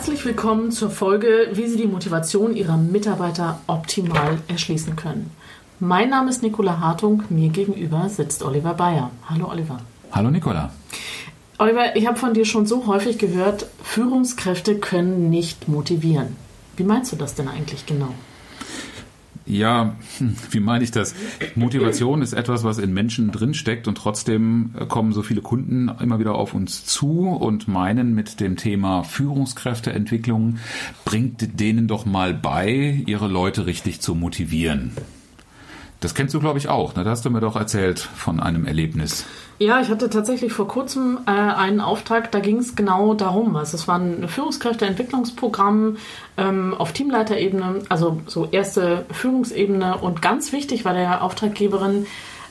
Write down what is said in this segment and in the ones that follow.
Herzlich willkommen zur Folge, wie Sie die Motivation Ihrer Mitarbeiter optimal erschließen können. Mein Name ist Nicola Hartung, mir gegenüber sitzt Oliver Bayer. Hallo Oliver. Hallo Nicola. Oliver, ich habe von dir schon so häufig gehört, Führungskräfte können nicht motivieren. Wie meinst du das denn eigentlich genau? Ja, wie meine ich das? Motivation ist etwas, was in Menschen drinsteckt und trotzdem kommen so viele Kunden immer wieder auf uns zu und meinen mit dem Thema Führungskräfteentwicklung, bringt denen doch mal bei, ihre Leute richtig zu motivieren. Das kennst du, glaube ich, auch. Ne? Da hast du mir doch erzählt von einem Erlebnis. Ja, ich hatte tatsächlich vor kurzem äh, einen Auftrag, da ging es genau darum. Also es war ein Führungskräfteentwicklungsprogramm ähm, auf Teamleiterebene, also so erste Führungsebene. Und ganz wichtig war der Auftraggeberin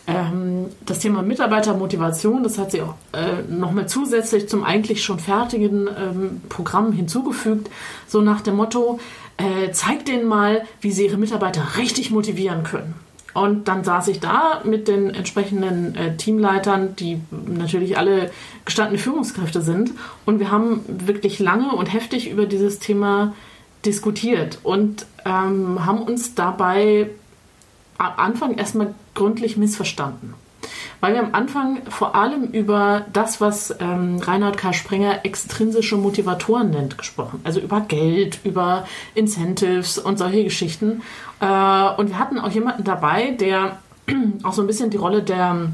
ähm, das Thema Mitarbeitermotivation. Das hat sie auch äh, nochmal zusätzlich zum eigentlich schon fertigen ähm, Programm hinzugefügt. So nach dem Motto, äh, zeigt denen mal, wie sie ihre Mitarbeiter richtig motivieren können. Und dann saß ich da mit den entsprechenden äh, Teamleitern, die natürlich alle gestandene Führungskräfte sind. Und wir haben wirklich lange und heftig über dieses Thema diskutiert und ähm, haben uns dabei am Anfang erstmal gründlich missverstanden. Weil wir am Anfang vor allem über das, was ähm, Reinhard K. Sprenger extrinsische Motivatoren nennt, gesprochen. Also über Geld, über Incentives und solche Geschichten. Äh, und wir hatten auch jemanden dabei, der auch so ein bisschen die Rolle der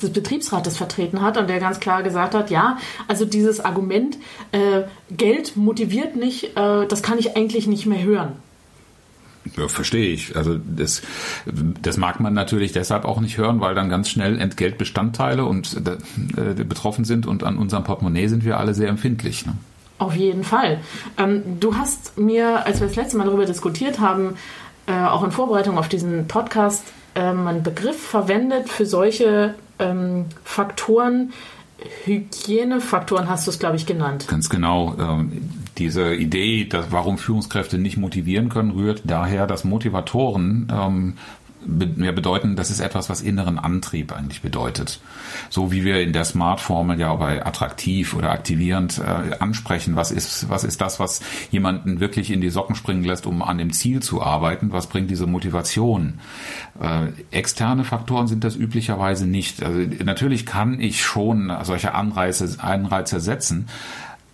des Betriebsrates vertreten hat und der ganz klar gesagt hat, ja, also dieses Argument, äh, Geld motiviert nicht, äh, das kann ich eigentlich nicht mehr hören. Ja, verstehe ich. Also das, das mag man natürlich deshalb auch nicht hören, weil dann ganz schnell Entgeltbestandteile und äh, betroffen sind und an unserem Portemonnaie sind wir alle sehr empfindlich. Ne? Auf jeden Fall. Ähm, du hast mir, als wir das letzte Mal darüber diskutiert haben, äh, auch in Vorbereitung auf diesen Podcast, ähm, einen Begriff verwendet für solche ähm, Faktoren, Hygienefaktoren hast du es, glaube ich, genannt. Ganz genau. Diese Idee, dass, warum Führungskräfte nicht motivieren können, rührt daher, dass Motivatoren ähm, mehr bedeuten, das ist etwas, was inneren Antrieb eigentlich bedeutet. So wie wir in der Smart-Formel ja bei attraktiv oder aktivierend äh, ansprechen, was ist, was ist das, was jemanden wirklich in die Socken springen lässt, um an dem Ziel zu arbeiten, was bringt diese Motivation. Äh, externe Faktoren sind das üblicherweise nicht. Also natürlich kann ich schon solche Anreize, Anreize setzen,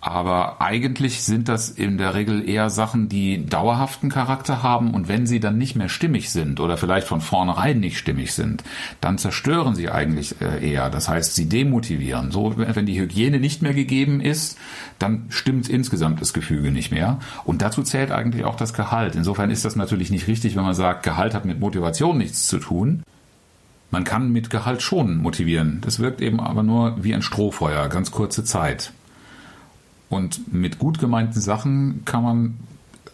aber eigentlich sind das in der Regel eher Sachen, die dauerhaften Charakter haben und wenn sie dann nicht mehr stimmig sind oder vielleicht von vornherein nicht stimmig sind, dann zerstören sie eigentlich äh, eher. Das heißt, sie demotivieren. So, wenn die Hygiene nicht mehr gegeben ist, dann stimmt insgesamt das Gefüge nicht mehr. Und dazu zählt eigentlich auch das Gehalt. Insofern ist das natürlich nicht richtig, wenn man sagt, Gehalt hat mit Motivation nichts zu tun. Man kann mit Gehalt schon motivieren. Das wirkt eben aber nur wie ein Strohfeuer, ganz kurze Zeit. Und mit gut gemeinten Sachen kann man,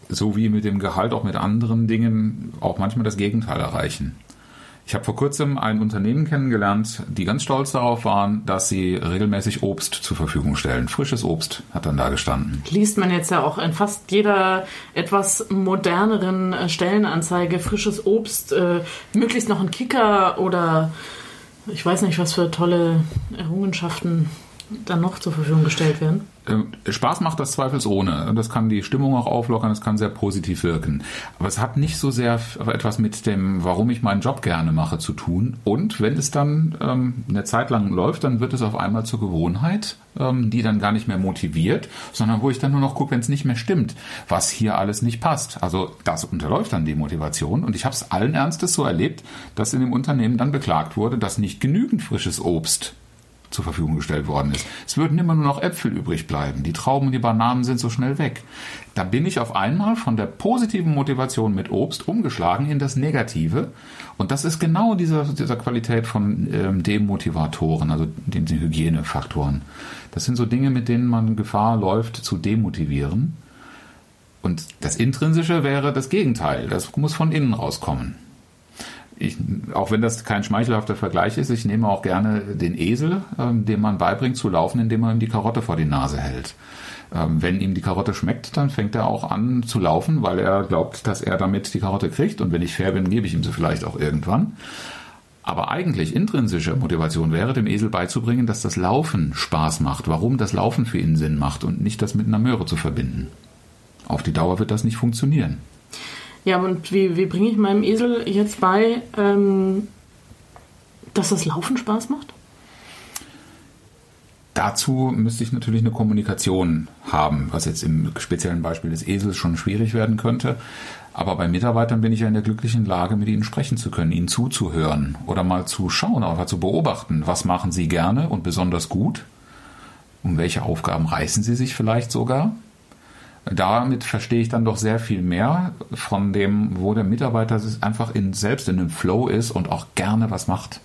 so wie mit dem Gehalt, auch mit anderen Dingen, auch manchmal das Gegenteil erreichen. Ich habe vor kurzem ein Unternehmen kennengelernt, die ganz stolz darauf waren, dass sie regelmäßig Obst zur Verfügung stellen. Frisches Obst hat dann da gestanden. Liest man jetzt ja auch in fast jeder etwas moderneren äh, Stellenanzeige frisches Obst, äh, möglichst noch ein Kicker oder ich weiß nicht, was für tolle Errungenschaften dann noch zur Verfügung gestellt werden? Ähm, Spaß macht das zweifelsohne. Das kann die Stimmung auch auflockern, das kann sehr positiv wirken. Aber es hat nicht so sehr etwas mit dem, warum ich meinen Job gerne mache, zu tun. Und wenn es dann ähm, eine Zeit lang läuft, dann wird es auf einmal zur Gewohnheit, ähm, die dann gar nicht mehr motiviert, sondern wo ich dann nur noch gucke, wenn es nicht mehr stimmt, was hier alles nicht passt. Also das unterläuft dann die Motivation. Und ich habe es allen Ernstes so erlebt, dass in dem Unternehmen dann beklagt wurde, dass nicht genügend frisches Obst zur Verfügung gestellt worden ist. Es würden immer nur noch Äpfel übrig bleiben. Die Trauben und die Bananen sind so schnell weg. Da bin ich auf einmal von der positiven Motivation mit Obst umgeschlagen in das Negative. Und das ist genau dieser, dieser Qualität von ähm, Demotivatoren, also den, den Hygienefaktoren. Das sind so Dinge, mit denen man Gefahr läuft zu demotivieren. Und das Intrinsische wäre das Gegenteil. Das muss von innen rauskommen. Ich, auch wenn das kein schmeichelhafter Vergleich ist, ich nehme auch gerne den Esel, ähm, dem man beibringt zu laufen, indem man ihm die Karotte vor die Nase hält. Ähm, wenn ihm die Karotte schmeckt, dann fängt er auch an zu laufen, weil er glaubt, dass er damit die Karotte kriegt. Und wenn ich fair bin, gebe ich ihm sie vielleicht auch irgendwann. Aber eigentlich intrinsische Motivation wäre, dem Esel beizubringen, dass das Laufen Spaß macht, warum das Laufen für ihn Sinn macht und nicht das mit einer Möhre zu verbinden. Auf die Dauer wird das nicht funktionieren. Ja, und wie, wie bringe ich meinem Esel jetzt bei, ähm, dass das Laufen Spaß macht? Dazu müsste ich natürlich eine Kommunikation haben, was jetzt im speziellen Beispiel des Esels schon schwierig werden könnte. Aber bei Mitarbeitern bin ich ja in der glücklichen Lage, mit ihnen sprechen zu können, ihnen zuzuhören oder mal zu schauen, einfach zu beobachten, was machen sie gerne und besonders gut, um welche Aufgaben reißen sie sich vielleicht sogar. Damit verstehe ich dann doch sehr viel mehr von dem, wo der Mitarbeiter einfach in, selbst in einem Flow ist und auch gerne was macht.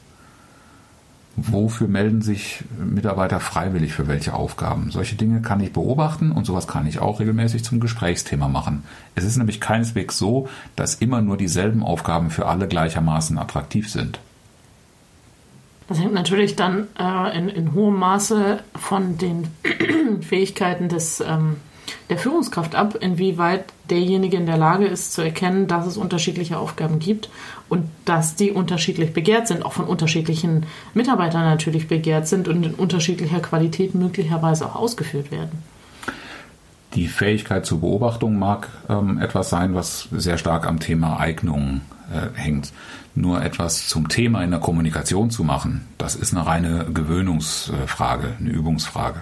Wofür melden sich Mitarbeiter freiwillig für welche Aufgaben? Solche Dinge kann ich beobachten und sowas kann ich auch regelmäßig zum Gesprächsthema machen. Es ist nämlich keineswegs so, dass immer nur dieselben Aufgaben für alle gleichermaßen attraktiv sind. Das hängt natürlich dann äh, in, in, hohem Maße von den Fähigkeiten des ähm, der Führungskraft ab, inwieweit derjenige in der Lage ist zu erkennen, dass es unterschiedliche Aufgaben gibt und dass die unterschiedlich begehrt sind, auch von unterschiedlichen Mitarbeitern natürlich begehrt sind und in unterschiedlicher Qualität möglicherweise auch ausgeführt werden. Die Fähigkeit zur Beobachtung mag ähm, etwas sein, was sehr stark am Thema Eignung äh, hängt. Nur etwas zum Thema in der Kommunikation zu machen, das ist eine reine Gewöhnungsfrage, eine Übungsfrage.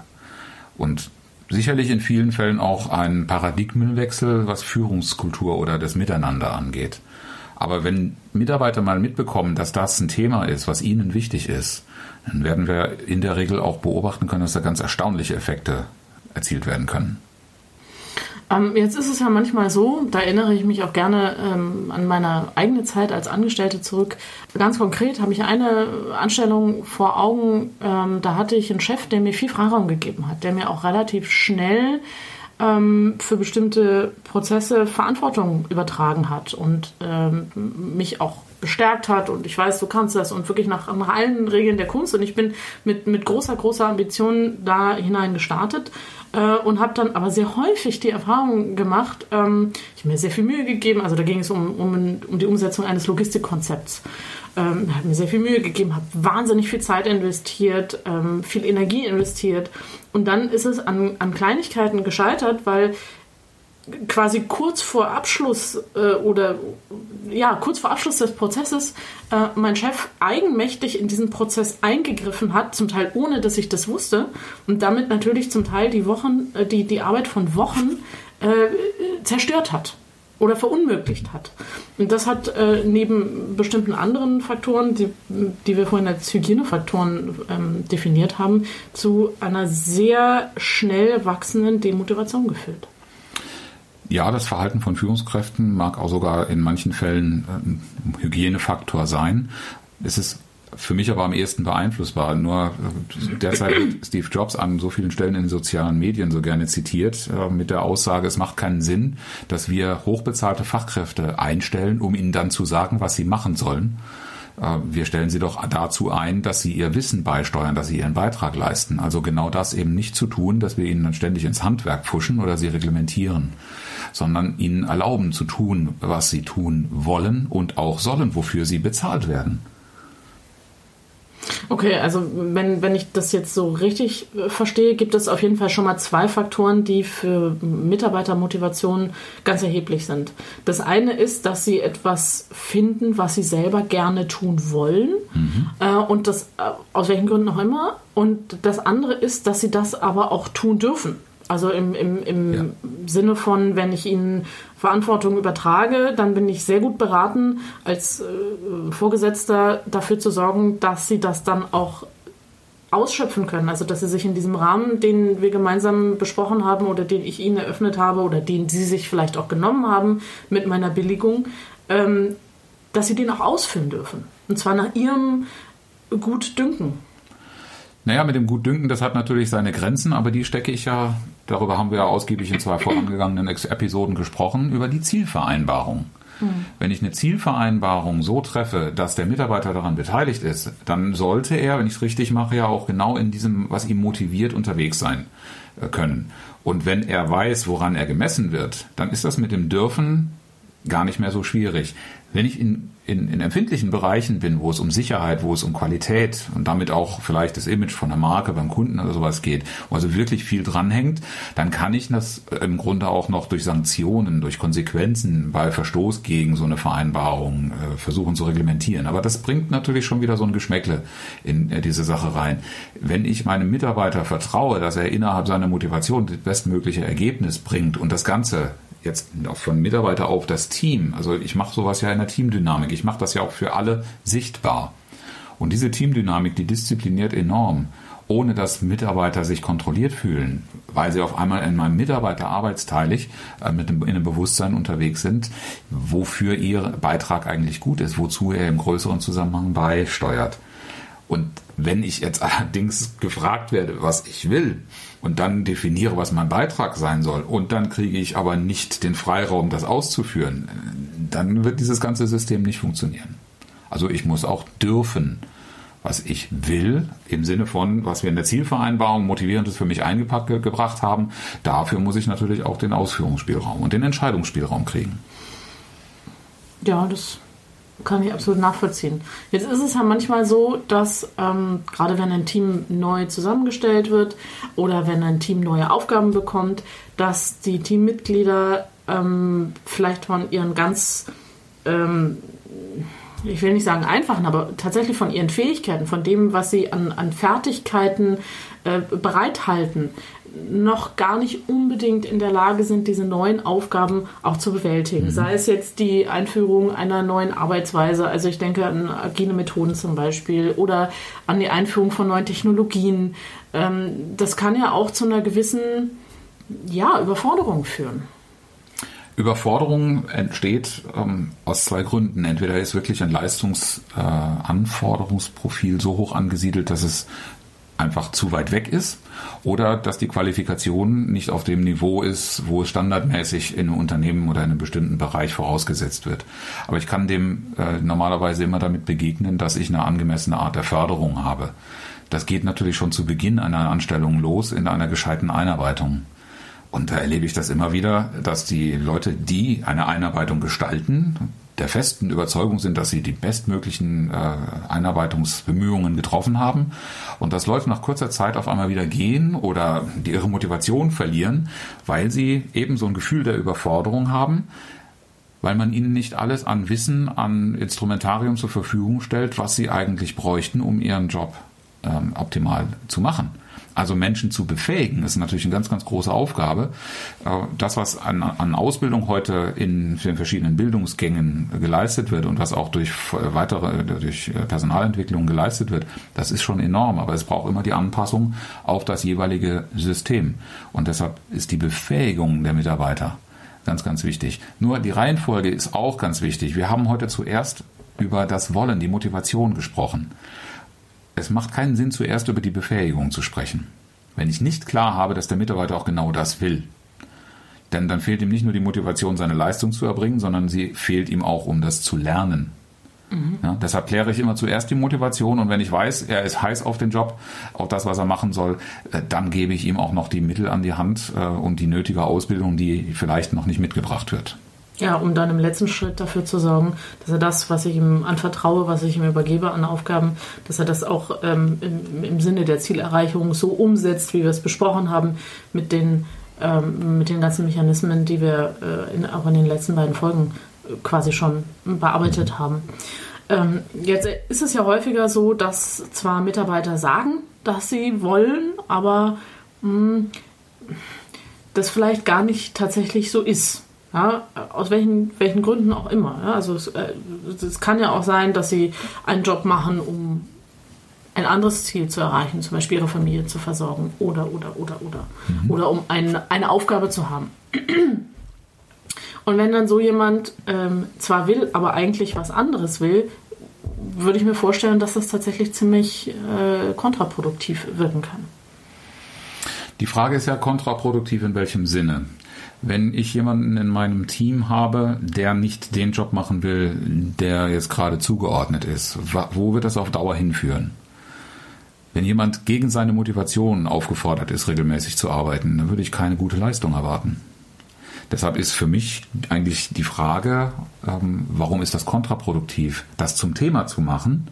Und sicherlich in vielen Fällen auch ein Paradigmenwechsel, was Führungskultur oder das Miteinander angeht. Aber wenn Mitarbeiter mal mitbekommen, dass das ein Thema ist, was ihnen wichtig ist, dann werden wir in der Regel auch beobachten können, dass da ganz erstaunliche Effekte erzielt werden können. Ähm, jetzt ist es ja manchmal so, da erinnere ich mich auch gerne ähm, an meine eigene Zeit als Angestellte zurück. Ganz konkret habe ich eine Anstellung vor Augen, ähm, da hatte ich einen Chef, der mir viel Freiraum gegeben hat, der mir auch relativ schnell ähm, für bestimmte Prozesse Verantwortung übertragen hat und ähm, mich auch bestärkt hat. Und ich weiß, du kannst das. Und wirklich nach, nach allen Regeln der Kunst. Und ich bin mit, mit großer, großer Ambition da hinein gestartet äh, und habe dann aber sehr häufig die Erfahrung gemacht, ähm, ich habe mir sehr viel Mühe gegeben, also da ging es um, um, um die Umsetzung eines Logistikkonzepts. Ähm, habe mir sehr viel Mühe gegeben, habe wahnsinnig viel Zeit investiert, ähm, viel Energie investiert und dann ist es an, an Kleinigkeiten gescheitert, weil quasi kurz vor Abschluss äh, oder ja, kurz vor Abschluss des Prozesses äh, mein Chef eigenmächtig in diesen Prozess eingegriffen hat, zum Teil ohne, dass ich das wusste und damit natürlich zum Teil die Wochen, äh, die, die Arbeit von Wochen äh, zerstört hat oder verunmöglicht hat. Und das hat äh, neben bestimmten anderen Faktoren, die, die wir vorhin als Hygienefaktoren ähm, definiert haben, zu einer sehr schnell wachsenden Demotivation geführt. Ja, das Verhalten von Führungskräften mag auch sogar in manchen Fällen ein Hygienefaktor sein. Es ist für mich aber am ehesten beeinflussbar. Nur äh, derzeit wird Steve Jobs an so vielen Stellen in den sozialen Medien so gerne zitiert, äh, mit der Aussage, es macht keinen Sinn, dass wir hochbezahlte Fachkräfte einstellen, um ihnen dann zu sagen, was sie machen sollen. Äh, wir stellen sie doch dazu ein, dass sie ihr Wissen beisteuern, dass sie ihren Beitrag leisten. Also genau das eben nicht zu tun, dass wir ihnen dann ständig ins Handwerk pfuschen oder sie reglementieren sondern ihnen erlauben zu tun, was sie tun wollen und auch sollen, wofür sie bezahlt werden. Okay, also wenn, wenn ich das jetzt so richtig äh, verstehe, gibt es auf jeden Fall schon mal zwei Faktoren, die für Mitarbeitermotivation ganz erheblich sind. Das eine ist, dass sie etwas finden, was sie selber gerne tun wollen mhm. äh, und das äh, aus welchen Gründen auch immer. Und das andere ist, dass sie das aber auch tun dürfen. Also im, im, im ja. Sinne von, wenn ich ihnen Verantwortung übertrage, dann bin ich sehr gut beraten, als äh, Vorgesetzter dafür zu sorgen, dass sie das dann auch ausschöpfen können. Also dass sie sich in diesem Rahmen, den wir gemeinsam besprochen haben oder den ich ihnen eröffnet habe oder den sie sich vielleicht auch genommen haben mit meiner Billigung, ähm, dass sie den auch ausfüllen dürfen. Und zwar nach ihrem Gutdünken. Naja, mit dem Gutdünken, das hat natürlich seine Grenzen, aber die stecke ich ja darüber haben wir ja ausgiebig in zwei vorangegangenen Episoden gesprochen, über die Zielvereinbarung. Mhm. Wenn ich eine Zielvereinbarung so treffe, dass der Mitarbeiter daran beteiligt ist, dann sollte er, wenn ich es richtig mache, ja auch genau in diesem, was ihn motiviert, unterwegs sein äh, können. Und wenn er weiß, woran er gemessen wird, dann ist das mit dem Dürfen gar nicht mehr so schwierig. Wenn ich in, in, in empfindlichen Bereichen bin, wo es um Sicherheit, wo es um Qualität und damit auch vielleicht das Image von der Marke beim Kunden oder sowas geht, wo also wirklich viel dranhängt, dann kann ich das im Grunde auch noch durch Sanktionen, durch Konsequenzen bei Verstoß gegen so eine Vereinbarung äh, versuchen zu reglementieren. Aber das bringt natürlich schon wieder so ein Geschmäckle in äh, diese Sache rein. Wenn ich meinem Mitarbeiter vertraue, dass er innerhalb seiner Motivation das bestmögliche Ergebnis bringt und das Ganze jetzt von Mitarbeiter auf das Team. Also ich mache sowas ja in der Teamdynamik. Ich mache das ja auch für alle sichtbar. Und diese Teamdynamik, die diszipliniert enorm, ohne dass Mitarbeiter sich kontrolliert fühlen, weil sie auf einmal in meinem Mitarbeiter arbeitsteilig äh, mit einem, in einem Bewusstsein unterwegs sind, wofür ihr Beitrag eigentlich gut ist, wozu er im größeren Zusammenhang beisteuert. Und wenn ich jetzt allerdings gefragt werde, was ich will, und dann definiere, was mein Beitrag sein soll, und dann kriege ich aber nicht den Freiraum, das auszuführen, dann wird dieses ganze System nicht funktionieren. Also ich muss auch dürfen, was ich will, im Sinne von, was wir in der Zielvereinbarung motivierendes für mich eingepackt gebracht haben. Dafür muss ich natürlich auch den Ausführungsspielraum und den Entscheidungsspielraum kriegen. Ja, das kann ich absolut nachvollziehen. Jetzt ist es ja manchmal so, dass ähm, gerade wenn ein Team neu zusammengestellt wird oder wenn ein Team neue Aufgaben bekommt, dass die Teammitglieder ähm, vielleicht von ihren ganz, ähm, ich will nicht sagen einfachen, aber tatsächlich von ihren Fähigkeiten, von dem, was sie an, an Fertigkeiten äh, bereithalten, noch gar nicht unbedingt in der Lage sind, diese neuen Aufgaben auch zu bewältigen. Mhm. Sei es jetzt die Einführung einer neuen Arbeitsweise, also ich denke an agile Methoden zum Beispiel, oder an die Einführung von neuen Technologien. Ähm, das kann ja auch zu einer gewissen ja, Überforderung führen. Überforderung entsteht ähm, aus zwei Gründen. Entweder ist wirklich ein Leistungsanforderungsprofil äh, so hoch angesiedelt, dass es einfach zu weit weg ist oder dass die Qualifikation nicht auf dem Niveau ist, wo es standardmäßig in einem Unternehmen oder in einem bestimmten Bereich vorausgesetzt wird. Aber ich kann dem äh, normalerweise immer damit begegnen, dass ich eine angemessene Art der Förderung habe. Das geht natürlich schon zu Beginn einer Anstellung los in einer gescheiten Einarbeitung. Und da erlebe ich das immer wieder, dass die Leute, die eine Einarbeitung gestalten, der festen Überzeugung sind, dass sie die bestmöglichen äh, Einarbeitungsbemühungen getroffen haben und das läuft nach kurzer Zeit auf einmal wieder gehen oder die ihre Motivation verlieren, weil sie eben so ein Gefühl der Überforderung haben, weil man ihnen nicht alles an Wissen, an Instrumentarium zur Verfügung stellt, was sie eigentlich bräuchten, um ihren Job ähm, optimal zu machen. Also Menschen zu befähigen, ist natürlich eine ganz, ganz große Aufgabe. Äh, das, was an, an Ausbildung heute in den verschiedenen Bildungsgängen geleistet wird und was auch durch weitere, durch Personalentwicklung geleistet wird, das ist schon enorm. Aber es braucht immer die Anpassung auf das jeweilige System. Und deshalb ist die Befähigung der Mitarbeiter ganz, ganz wichtig. Nur die Reihenfolge ist auch ganz wichtig. Wir haben heute zuerst über das Wollen, die Motivation gesprochen. Es macht keinen Sinn, zuerst über die Befähigung zu sprechen. Wenn ich nicht klar habe, dass der Mitarbeiter auch genau das will, denn dann fehlt ihm nicht nur die Motivation, seine Leistung zu erbringen, sondern sie fehlt ihm auch, um das zu lernen. Mhm. Ja, deshalb kläre ich immer zuerst die Motivation und wenn ich weiß, er ist heiß auf den Job, auf das, was er machen soll, äh, dann gebe ich ihm auch noch die Mittel an die Hand äh, und die nötige Ausbildung, die vielleicht noch nicht mitgebracht wird. Ja, um dann im letzten Schritt dafür zu sorgen, dass er das, was ich ihm anvertraue, was ich ihm übergebe an Aufgaben, dass er das auch ähm, im, im, Sinne der Zielerreichung so umsetzt, wie wir es besprochen haben, mit den, ähm, mit den ganzen Mechanismen, die wir äh, in, auch in den letzten beiden Folgen äh, quasi schon bearbeitet haben. Ähm, jetzt ist es ja häufiger so, dass zwar Mitarbeiter sagen, dass sie wollen, aber mh, hm, das vielleicht gar nicht tatsächlich so ist. Ja, aus welchen, welchen Gründen auch immer. Ja, also es, äh, es kann ja auch sein, dass sie einen Job machen, um ein anderes Ziel zu erreichen, zum Beispiel ihre Familie zu versorgen oder, oder, oder, oder. Mhm. Oder um ein, eine Aufgabe zu haben. Und wenn dann so jemand ähm, zwar will, aber eigentlich was anderes will, würde ich mir vorstellen, dass das tatsächlich ziemlich äh, kontraproduktiv wirken kann. Die Frage ist ja kontraproduktiv in welchem Sinne. Wenn ich jemanden in meinem Team habe, der nicht den Job machen will, der jetzt gerade zugeordnet ist, wo wird das auf Dauer hinführen? Wenn jemand gegen seine Motivation aufgefordert ist, regelmäßig zu arbeiten, dann würde ich keine gute Leistung erwarten. Deshalb ist für mich eigentlich die Frage, ähm, warum ist das kontraproduktiv, das zum Thema zu machen?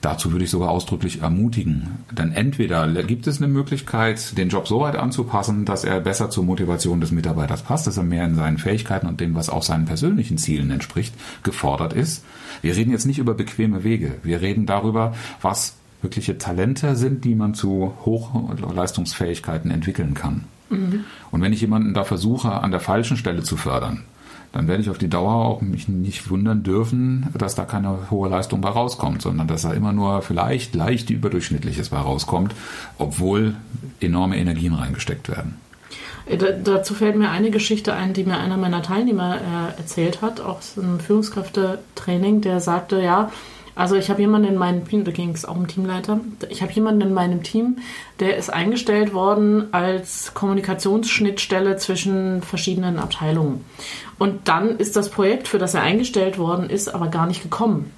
Dazu würde ich sogar ausdrücklich ermutigen. Denn entweder gibt es eine Möglichkeit, den Job so weit anzupassen, dass er besser zur Motivation des Mitarbeiters passt, dass er mehr in seinen Fähigkeiten und dem, was auch seinen persönlichen Zielen entspricht, gefordert ist. Wir reden jetzt nicht über bequeme Wege. Wir reden darüber, was wirkliche Talente sind, die man zu Hochleistungsfähigkeiten entwickeln kann. Mhm. Und wenn ich jemanden da versuche, an der falschen Stelle zu fördern, dann werde ich auf die Dauer auch mich nicht wundern dürfen, dass da keine hohe Leistung bei rauskommt, sondern dass da immer nur vielleicht leicht überdurchschnittliches bei rauskommt, obwohl enorme Energien reingesteckt werden. Äh, da, dazu fällt mir eine Geschichte ein, die mir einer meiner Teilnehmer äh, erzählt hat, aus einem Führungskräftetraining, der sagte, ja, also ich habe jemanden in meinem Team, da ging es auch um Teamleiter, ich habe jemanden in meinem Team, der ist eingestellt worden als Kommunikationsschnittstelle zwischen verschiedenen Abteilungen. Und dann ist das Projekt, für das er eingestellt worden ist, aber gar nicht gekommen.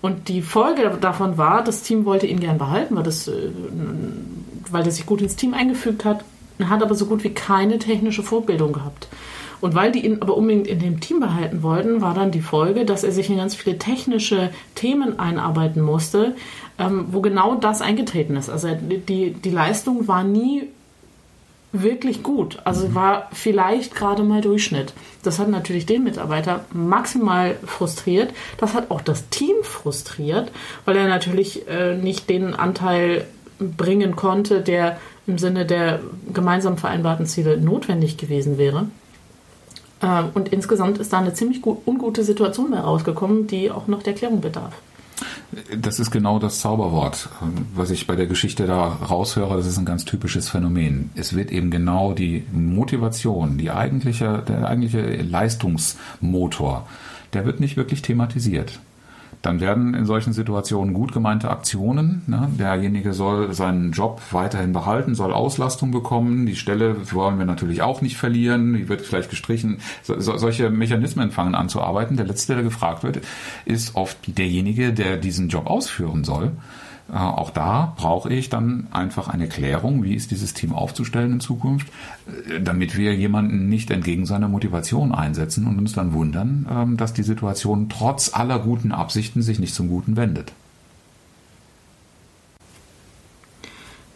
Und die Folge davon war, das Team wollte ihn gern behalten, weil, das, äh, weil er sich gut ins Team eingefügt hat, hat aber so gut wie keine technische Vorbildung gehabt. Und weil die ihn aber unbedingt in dem Team behalten wollten, war dann die Folge, dass er sich in ganz viele technische Themen einarbeiten musste, ähm, wo genau das eingetreten ist. Also die, die Leistung war nie wirklich gut. Also mhm. war vielleicht gerade mal Durchschnitt. Das hat natürlich den Mitarbeiter maximal frustriert. Das hat auch das Team frustriert, weil er natürlich äh, nicht den Anteil bringen konnte, der im Sinne der gemeinsam vereinbarten Ziele notwendig gewesen wäre. Ähm, und insgesamt ist da eine ziemlich gut, ungute Situation bei rausgekommen, die auch noch der Klärung bedarf. Das ist genau das Zauberwort, was ich bei der Geschichte da raushöre. Das ist ein ganz typisches Phänomen. Es wird eben genau die Motivation, die eigentliche, der eigentliche Leistungsmotor, der wird nicht wirklich thematisiert dann werden in solchen Situationen gut gemeinte Aktionen, ne, derjenige soll seinen Job weiterhin behalten, soll Auslastung bekommen, die Stelle wollen wir natürlich auch nicht verlieren, die wird vielleicht gestrichen. So, so, solche Mechanismen fangen an zu arbeiten. Der letzte, der gefragt wird, ist oft derjenige, der diesen Job ausführen soll. Auch da brauche ich dann einfach eine Klärung, wie ist dieses Team aufzustellen in Zukunft, äh, damit wir jemanden nicht entgegen seiner Motivation einsetzen und uns dann wundern, ähm, dass die Situation trotz aller guten Absichten sich nicht zum Guten wendet.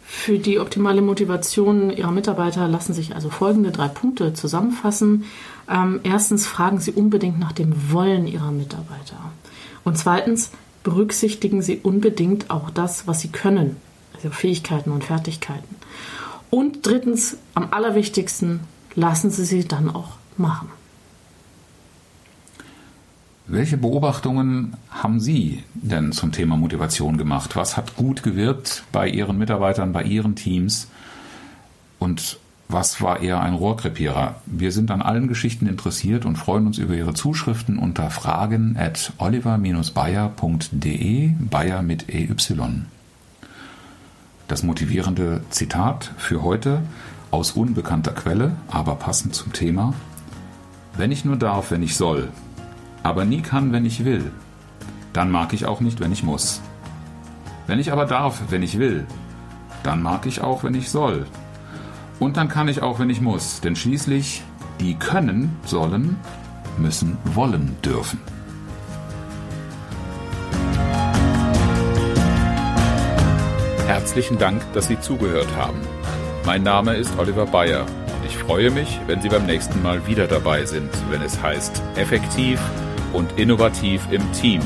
Für die optimale Motivation Ihrer Mitarbeiter lassen sich also folgende drei Punkte zusammenfassen. Ähm, erstens fragen Sie unbedingt nach dem Wollen Ihrer Mitarbeiter. Und zweitens, berücksichtigen Sie unbedingt auch das, was Sie können, also Fähigkeiten und Fertigkeiten. Und drittens, am allerwichtigsten, lassen Sie sie dann auch machen. Welche Beobachtungen haben Sie denn zum Thema Motivation gemacht? Was hat gut gewirkt bei Ihren Mitarbeitern, bei Ihren Teams? Und was war eher ein Rohrkrepierer? Wir sind an allen Geschichten interessiert und freuen uns über Ihre Zuschriften unter fragen at oliver-bayer.de, Bayer mit EY. Das motivierende Zitat für heute aus unbekannter Quelle, aber passend zum Thema. Wenn ich nur darf, wenn ich soll, aber nie kann, wenn ich will, dann mag ich auch nicht, wenn ich muss. Wenn ich aber darf, wenn ich will, dann mag ich auch, wenn ich soll. Und dann kann ich auch, wenn ich muss. Denn schließlich, die können, sollen, müssen, wollen, dürfen. Herzlichen Dank, dass Sie zugehört haben. Mein Name ist Oliver Bayer und ich freue mich, wenn Sie beim nächsten Mal wieder dabei sind, wenn es heißt Effektiv und innovativ im Team.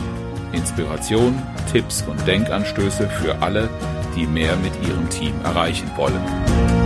Inspiration, Tipps und Denkanstöße für alle, die mehr mit ihrem Team erreichen wollen.